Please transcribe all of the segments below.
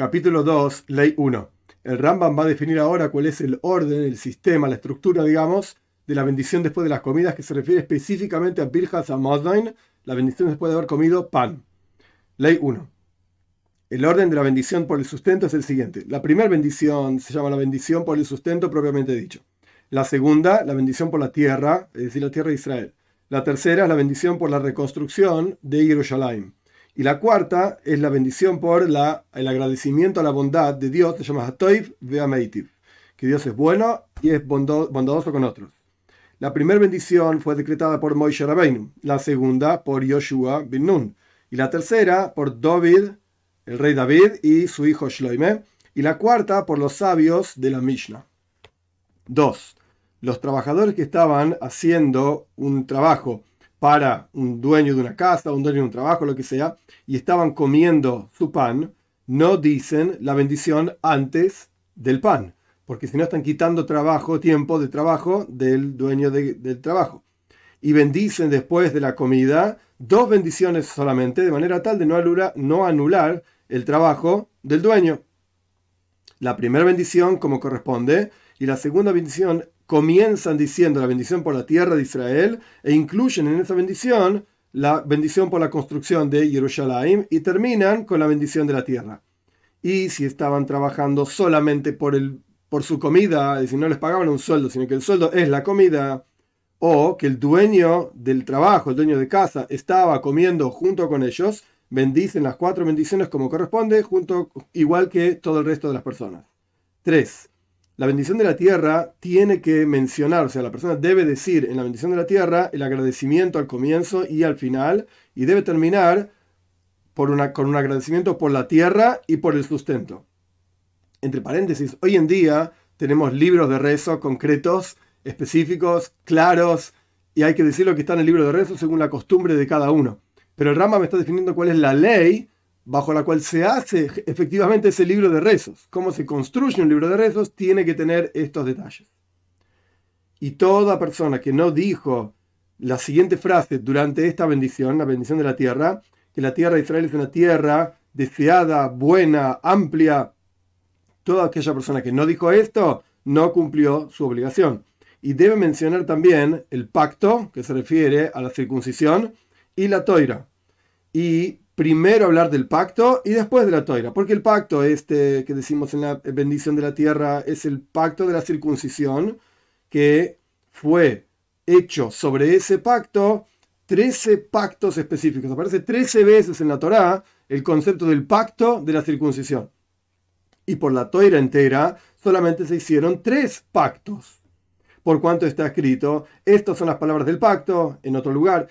Capítulo 2, Ley 1. El Rambam va a definir ahora cuál es el orden, el sistema, la estructura, digamos, de la bendición después de las comidas, que se refiere específicamente a Birjas Amazon, la bendición después de haber comido pan. Ley 1. El orden de la bendición por el sustento es el siguiente. La primera bendición se llama la bendición por el sustento propiamente dicho. La segunda, la bendición por la tierra, es decir, la tierra de Israel. La tercera es la bendición por la reconstrucción de Jerusalén. Y la cuarta es la bendición por la, el agradecimiento a la bondad de Dios, se llama Hatoiv Ve'ameitiv, que Dios es bueno y es bondadoso con otros. La primera bendición fue decretada por Moishe Rabbeinu, la segunda por Yoshua bin Nun, y la tercera por David, el rey David y su hijo Shloime, y la cuarta por los sabios de la Mishnah. 2. Los trabajadores que estaban haciendo un trabajo para un dueño de una casa, un dueño de un trabajo, lo que sea, y estaban comiendo su pan, no dicen la bendición antes del pan, porque si no están quitando trabajo, tiempo de trabajo del dueño del trabajo. Y bendicen después de la comida dos bendiciones solamente, de manera tal de no anular, no anular el trabajo del dueño. La primera bendición como corresponde y la segunda bendición comienzan diciendo la bendición por la tierra de Israel e incluyen en esa bendición la bendición por la construcción de Jerusalén y terminan con la bendición de la tierra. Y si estaban trabajando solamente por, el, por su comida, es decir, no les pagaban un sueldo, sino que el sueldo es la comida, o que el dueño del trabajo, el dueño de casa, estaba comiendo junto con ellos, bendicen las cuatro bendiciones como corresponde, junto, igual que todo el resto de las personas. 3 la bendición de la tierra tiene que mencionar, o sea, la persona debe decir en la bendición de la tierra el agradecimiento al comienzo y al final, y debe terminar por una, con un agradecimiento por la tierra y por el sustento. Entre paréntesis, hoy en día tenemos libros de rezo concretos, específicos, claros, y hay que decir lo que está en el libro de rezo según la costumbre de cada uno. Pero el Rama me está definiendo cuál es la ley bajo la cual se hace efectivamente ese libro de rezos. Cómo se construye un libro de rezos tiene que tener estos detalles. Y toda persona que no dijo la siguiente frase durante esta bendición, la bendición de la tierra, que la tierra de Israel es una tierra deseada, buena, amplia, toda aquella persona que no dijo esto no cumplió su obligación. Y debe mencionar también el pacto, que se refiere a la circuncisión, y la toira. Y primero hablar del pacto y después de la toira, porque el pacto este que decimos en la bendición de la tierra es el pacto de la circuncisión que fue hecho sobre ese pacto 13 pactos específicos. Aparece 13 veces en la Torá el concepto del pacto de la circuncisión. Y por la toira entera solamente se hicieron tres pactos. Por cuanto está escrito, estas son las palabras del pacto, en otro lugar,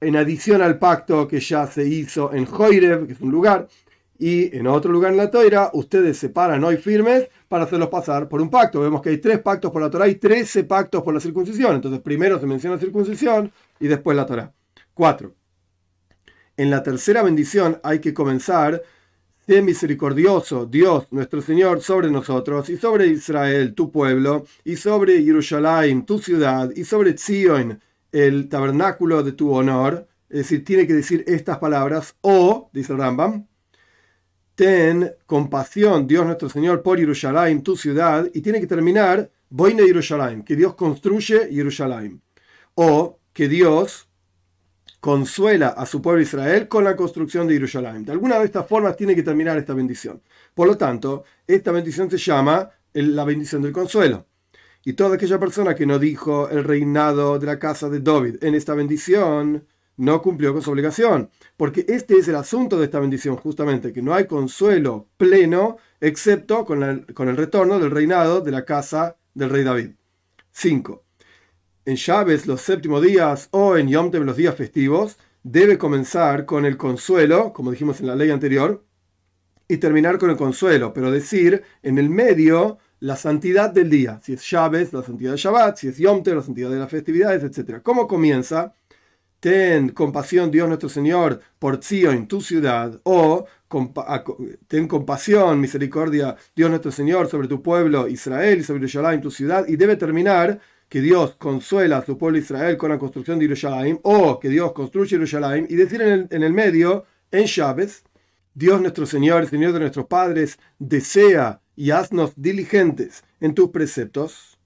en adición al pacto que ya se hizo en Joirev, que es un lugar, y en otro lugar en la Toira, ustedes se paran hoy firmes para hacerlos pasar por un pacto. Vemos que hay tres pactos por la Torah y trece pactos por la circuncisión. Entonces, primero se menciona la circuncisión y después la Torah. Cuatro. En la tercera bendición hay que comenzar, sé misericordioso Dios nuestro Señor sobre nosotros y sobre Israel, tu pueblo, y sobre Jerusalén, tu ciudad, y sobre Zion, el tabernáculo de tu honor, es decir, tiene que decir estas palabras, o, dice Rambam, ten compasión, Dios nuestro Señor, por Jerusalén, tu ciudad, y tiene que terminar, Boine Jerusalén, que Dios construye Jerusalén, o que Dios consuela a su pueblo Israel con la construcción de Jerusalén. De alguna de estas formas tiene que terminar esta bendición. Por lo tanto, esta bendición se llama la bendición del consuelo. Y toda aquella persona que no dijo el reinado de la casa de David en esta bendición, no cumplió con su obligación. Porque este es el asunto de esta bendición, justamente, que no hay consuelo pleno excepto con el, con el retorno del reinado de la casa del rey David. 5. En Chávez, los séptimos días o en Yom los días festivos, debe comenzar con el consuelo, como dijimos en la ley anterior, y terminar con el consuelo, pero decir en el medio la santidad del día, si es Shabbat, la santidad de Shabbat, si es Yom la santidad de las festividades, etc. ¿Cómo comienza? Ten compasión, Dios nuestro Señor, por en tu ciudad, o ten compasión, misericordia, Dios nuestro Señor, sobre tu pueblo Israel y sobre en tu ciudad, y debe terminar que Dios consuela a su pueblo Israel con la construcción de Jerusalén, o que Dios construye Jerusalén, y decir en el, en el medio, en Shabbat, Dios nuestro Señor, el Señor de nuestros padres, desea y haznos diligentes en tus preceptos.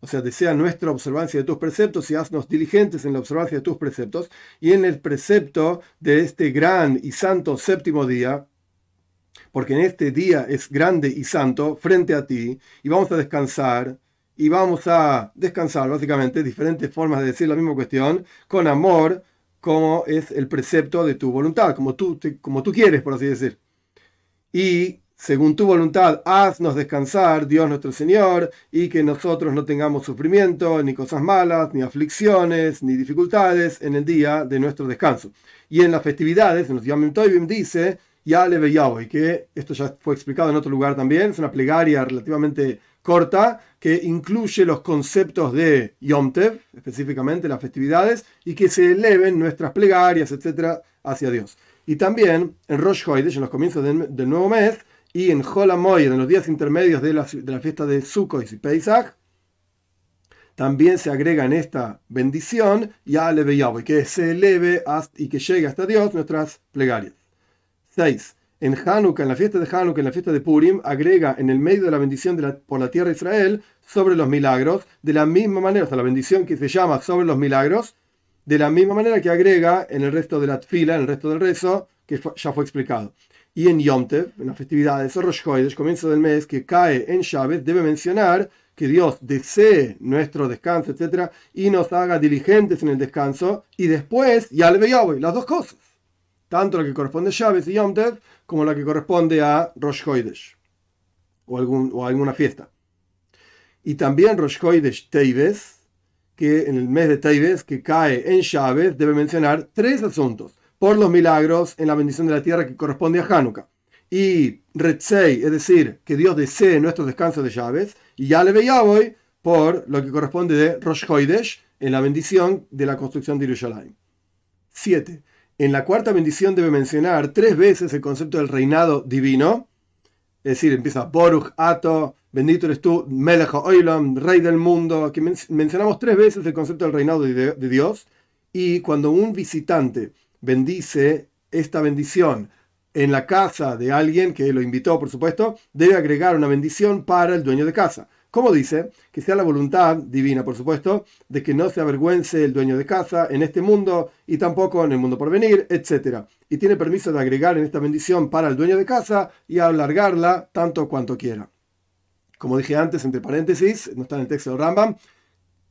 O sea, desea nuestra observancia de tus preceptos y haznos diligentes en la observancia de tus preceptos. Y en el precepto de este gran y santo séptimo día, porque en este día es grande y santo frente a ti, y vamos a descansar, y vamos a descansar, básicamente, diferentes formas de decir la misma cuestión, con amor, como es el precepto de tu voluntad, como tú, como tú quieres, por así decir. Y según tu voluntad, haznos descansar, Dios nuestro Señor, y que nosotros no tengamos sufrimiento, ni cosas malas, ni aflicciones, ni dificultades en el día de nuestro descanso. Y en las festividades, en los Yom Tovim dice, Yale y que esto ya fue explicado en otro lugar también, es una plegaria relativamente corta que incluye los conceptos de Yom Tev, específicamente las festividades, y que se eleven nuestras plegarias, etcétera, hacia Dios. Y también en Rosh Hoidesh, en los comienzos del, nuevo mes, y en Holamoy, en los días intermedios de la, de fiesta de Sukkot y Pesach, también se agrega en esta bendición ya que se eleve y que llegue hasta Dios nuestras plegarias. 6 en Hanukkah, en la fiesta de Hanukkah, en la fiesta de Purim, agrega en el medio de la bendición por la tierra de Israel sobre los milagros, de la misma manera, o la bendición que se llama sobre los milagros, de la misma manera que agrega en el resto de la fila, en el resto del rezo, que ya fue explicado. Y en Yom Tev, en las festividades de Rosh Chodesh, comienzo del mes, que cae en Shabbat, debe mencionar que Dios desee nuestro descanso, etc., y nos haga diligentes en el descanso, y después, ya le veo las dos cosas tanto la que corresponde a Shabbat y Yom Tev como la que corresponde a Rosh Hoidesh o, alguna fiesta. Y también Rosh Hoidesh Teibes, que en el mes de Teibes, que cae en Shabbat, debe mencionar tres asuntos. Por los milagros en la bendición de la tierra que corresponde a Hanukkah. Y Retzei, es decir, que Dios desee nuestro descanso de Shabbat. Y ya le veía hoy por lo que corresponde de Rosh Hoidesh en la bendición de la construcción de Jerusalén. 7. En la cuarta bendición debe mencionar tres veces el concepto del reinado divino. Es decir, empieza Boruch Ato, bendito eres tú, Melech Oilam, rey del mundo. Que mencionamos tres veces el concepto del reinado de Dios. Y cuando un visitante bendice esta bendición en la casa de alguien que lo invitó, por supuesto, debe agregar una bendición para el dueño de casa. Como dice, que sea la voluntad divina, por supuesto, de que no se avergüence el dueño de casa en este mundo y tampoco en el mundo por venir, etc. Y tiene permiso de agregar en esta bendición para el dueño de casa y alargarla tanto cuanto quiera. Como dije antes, entre paréntesis, no está en el texto de Rambam,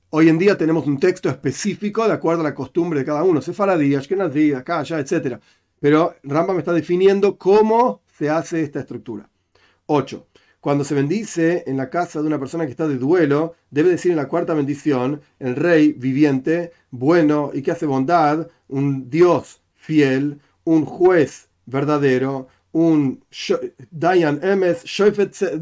hoy en día tenemos un texto específico de acuerdo a la costumbre de cada uno, sefaradías, kenazías, ya, etc. Pero Rambam está definiendo cómo se hace esta estructura. 8. Cuando se bendice en la casa de una persona que está de duelo, debe decir en la cuarta bendición, el rey viviente, bueno y que hace bondad, un Dios fiel, un juez verdadero, un Dayan Emes, es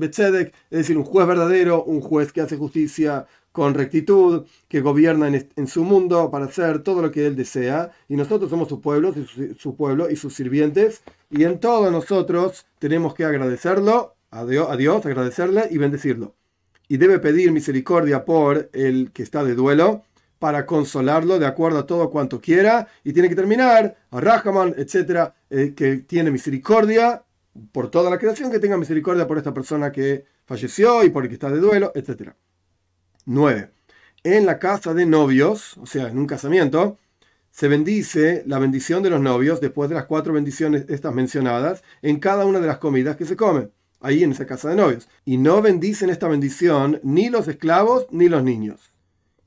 decir, un juez verdadero, un juez que hace justicia con rectitud, que gobierna en, su mundo para hacer todo lo que él desea, y nosotros somos su pueblo, su pueblo y sus sirvientes, y en todo nosotros tenemos que agradecerlo a Dios, agradecerle y bendecirlo. Y debe pedir misericordia por el que está de duelo para consolarlo de acuerdo a todo cuanto quiera. Y tiene que terminar a Rahman, etcétera, eh, que tiene misericordia por toda la creación, que tenga misericordia por esta persona que falleció y por el que está de duelo, etcétera. 9. En la casa de novios, o sea, en un casamiento, se bendice la bendición de los novios después de las cuatro bendiciones estas mencionadas en cada una de las comidas que se comen ahí en esa casa de novios. Y no bendicen esta bendición ni los esclavos ni los niños.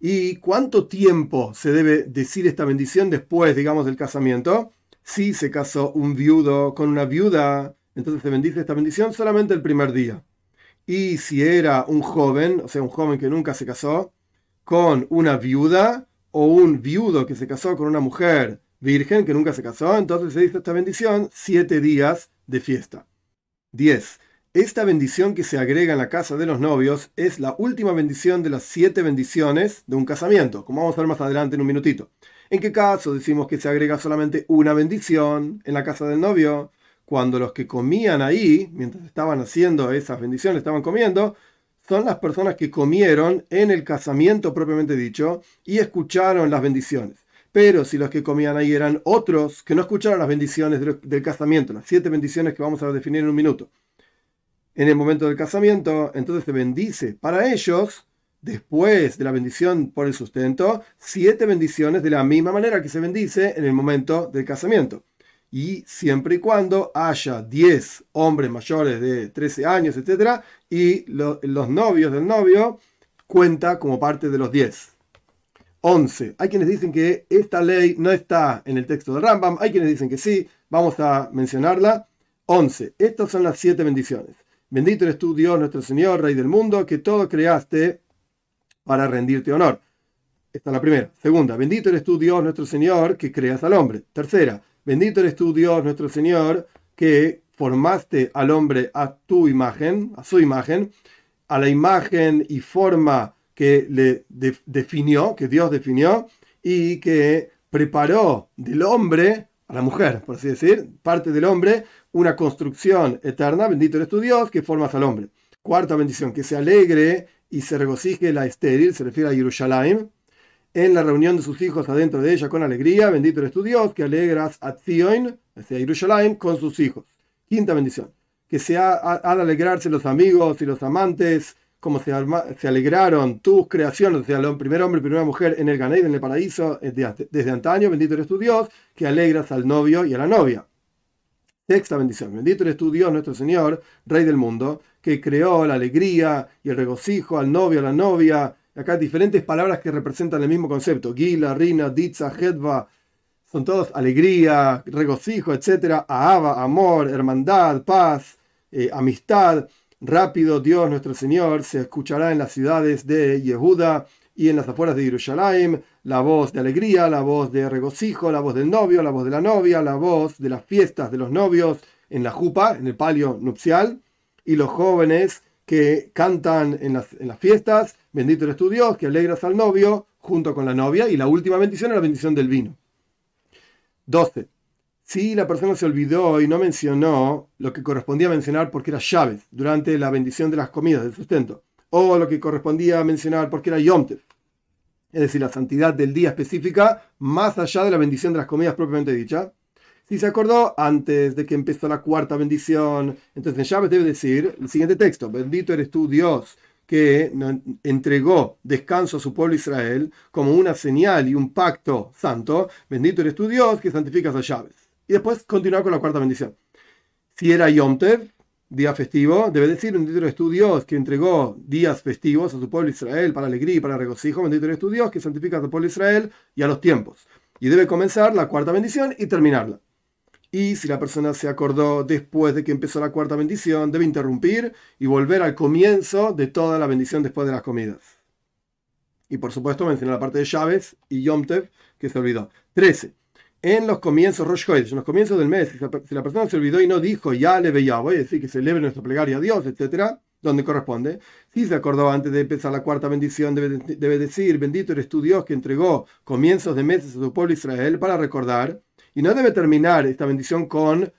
¿Y cuánto tiempo se debe decir esta bendición después, digamos, del casamiento? Si se casó un viudo con una viuda, entonces se bendice esta bendición solamente el primer día. Y si era un joven, o sea, un joven que nunca se casó, con una viuda o un viudo que se casó con una mujer virgen que nunca se casó, entonces se dice esta bendición siete días de fiesta. 10. Esta bendición que se agrega en la casa de los novios es la última bendición de las siete bendiciones de un casamiento, como vamos a ver más adelante en un minutito. ¿En qué caso decimos que se agrega solamente una bendición en la casa del novio? Cuando los que comían ahí, mientras estaban haciendo esas bendiciones, estaban comiendo, son las personas que comieron en el casamiento propiamente dicho y escucharon las bendiciones. Pero si los que comían ahí eran otros que no escucharon las bendiciones del, casamiento, las siete bendiciones que vamos a definir en un minuto, en el momento del casamiento, entonces se bendice para ellos, después de la bendición por el sustento, siete bendiciones de la misma manera que se bendice en el momento del casamiento. Y siempre y cuando haya 10 hombres mayores de 13 años, etc., y los novios del novio cuenta como parte de los 10. 11. Hay quienes dicen que esta ley no está en el texto de Rambam, hay quienes dicen que sí, vamos a mencionarla. 11. Estas son las siete bendiciones. Bendito eres tú, Dios, nuestro Señor, Rey del mundo, que todo creaste para rendirte honor. Esta es la primera. Segunda, bendito eres tú, Dios, nuestro Señor, que creas al hombre. Tercera, bendito eres tú, Dios, nuestro Señor, que formaste al hombre a tu imagen, a su imagen, a la imagen y forma que le definió, que Dios definió, y que preparó del hombre a la mujer, por así decir, parte del hombre, una construcción eterna, bendito eres tu Dios, que formas al hombre. Cuarta bendición, que se alegre y se regocije la estéril, se refiere a Jerusalén, en la reunión de sus hijos adentro de ella con alegría, bendito eres tu Dios, que alegras a Zion, hacia Jerusalén, con sus hijos. Quinta bendición, que se ha, al alegrarse los amigos y los amantes, como se, alegraron tus creaciones, o sea, el primer hombre y primera mujer en el Ganeid, en el paraíso, desde antaño, bendito eres tu Dios, que alegras al novio y a la novia. Sexta bendición. Bendito eres tu Dios, nuestro Señor, Rey del mundo, que creó la alegría y el regocijo al novio, a la novia. Acá diferentes palabras que representan el mismo concepto. Gila, Rina, Ditza, Hedva. Son todos alegría, regocijo, etc. Ahaba, amor, hermandad, paz, eh, amistad. Rápido, Dios, nuestro Señor, se escuchará en las ciudades de Yehuda y en las afueras de Jerusalén la voz de alegría, la voz de regocijo, la voz del novio, la voz de la novia, la voz de las fiestas de los novios en la jupa, en el palio nupcial, y los jóvenes que cantan en las, en las fiestas, bendito eres tu Dios, que alegras al novio junto con la novia, y la última bendición es la bendición del vino. 12. Si la persona se olvidó y no mencionó lo que correspondía mencionar porque era llaves durante la bendición de las comidas, del sustento, o lo que correspondía mencionar porque era Yom es decir, la santidad del día específica, más allá de la bendición de las comidas propiamente dicha. Si se acordó antes de que empezó la cuarta bendición, entonces en Shabbat debe decir el siguiente texto: Bendito eres tú, Dios, que entregó descanso a su pueblo Israel como una señal y un pacto santo. Bendito eres tú, Dios, que santificas a Shabbat. Y después continuar con la cuarta bendición. Si era Yom Tev, día festivo, debe decir, bendito eres tu Dios que entregó días festivos a su pueblo Israel para alegría y para regocijo, bendito eres tu Dios que santifica a tu pueblo Israel y a los tiempos. Y debe comenzar la cuarta bendición y terminarla. Y si la persona se acordó después de que empezó la cuarta bendición, debe interrumpir y volver al comienzo de toda la bendición después de las comidas. Y por supuesto mencionar la parte de llaves y Yom Tev, que se olvidó. 13 en los comienzos Rosh en los comienzos del mes, si la persona se olvidó y no dijo ya le veía, voy a decir que celebre nuestra plegaria a Dios, etcétera, donde corresponde. Si se acordó antes de empezar la cuarta bendición, debe, debe, decir, bendito eres tu Dios que entregó comienzos de meses a su pueblo Israel para recordar. Y no debe terminar esta bendición con,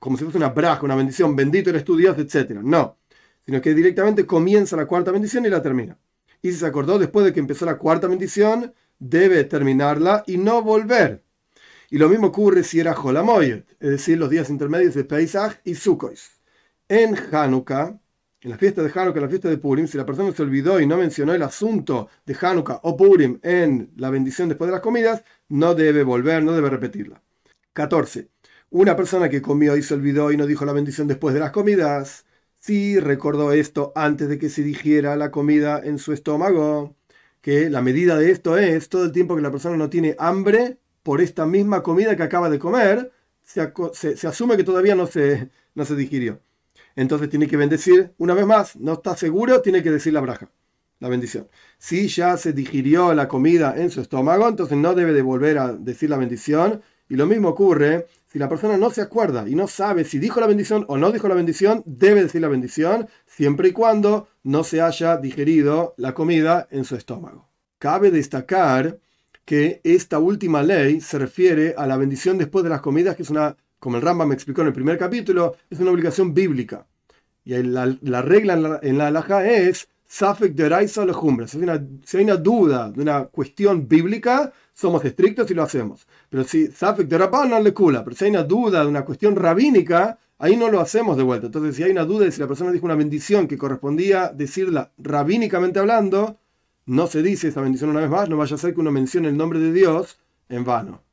como si fuese una braja, una bendición, bendito eres tu Dios, etcétera. No, sino que directamente comienza la cuarta bendición y la termina. Y si se acordó después de que empezó la cuarta bendición, debe terminarla y no volver y lo mismo ocurre si era Holamoyet, es decir, los días intermedios de Pesach y Sukkot. En Hanukkah, en la fiesta de Hanukkah, en la fiesta de Purim, si la persona se olvidó y no mencionó el asunto de Hanukkah o Purim en la bendición después de las comidas, no debe volver, no debe repetirla. 14. Una persona que comió y se olvidó y no dijo la bendición después de las comidas, si recordó esto antes de que se digiera la comida en su estómago, que la medida de esto es todo el tiempo que la persona no tiene hambre por esta misma comida que acaba de comer, se, asume que todavía no se, no se digirió. Entonces tiene que bendecir una vez más. No está seguro, tiene que decir la braja, la bendición. Si ya se digirió la comida en su estómago, entonces no debe de volver a decir la bendición. Y lo mismo ocurre si la persona no se acuerda y no sabe si dijo la bendición o no dijo la bendición, debe decir la bendición siempre y cuando no se haya digerido la comida en su estómago. Cabe destacar que esta última ley se refiere a la bendición después de las comidas, que es una, como el Rambam me explicó en el primer capítulo, es una obligación bíblica. Y la, regla en la, en es, Safek de Raisa Si, si hay una duda de una cuestión bíblica, somos estrictos y lo hacemos. Pero si Safek de no le cula, pero si hay una duda de una cuestión rabínica, ahí no lo hacemos de vuelta. Entonces, si hay una duda de si la persona dijo una bendición que correspondía decirla rabínicamente hablando, no se dice esa bendición una vez más, no vaya a ser que uno mencione el nombre de Dios en vano.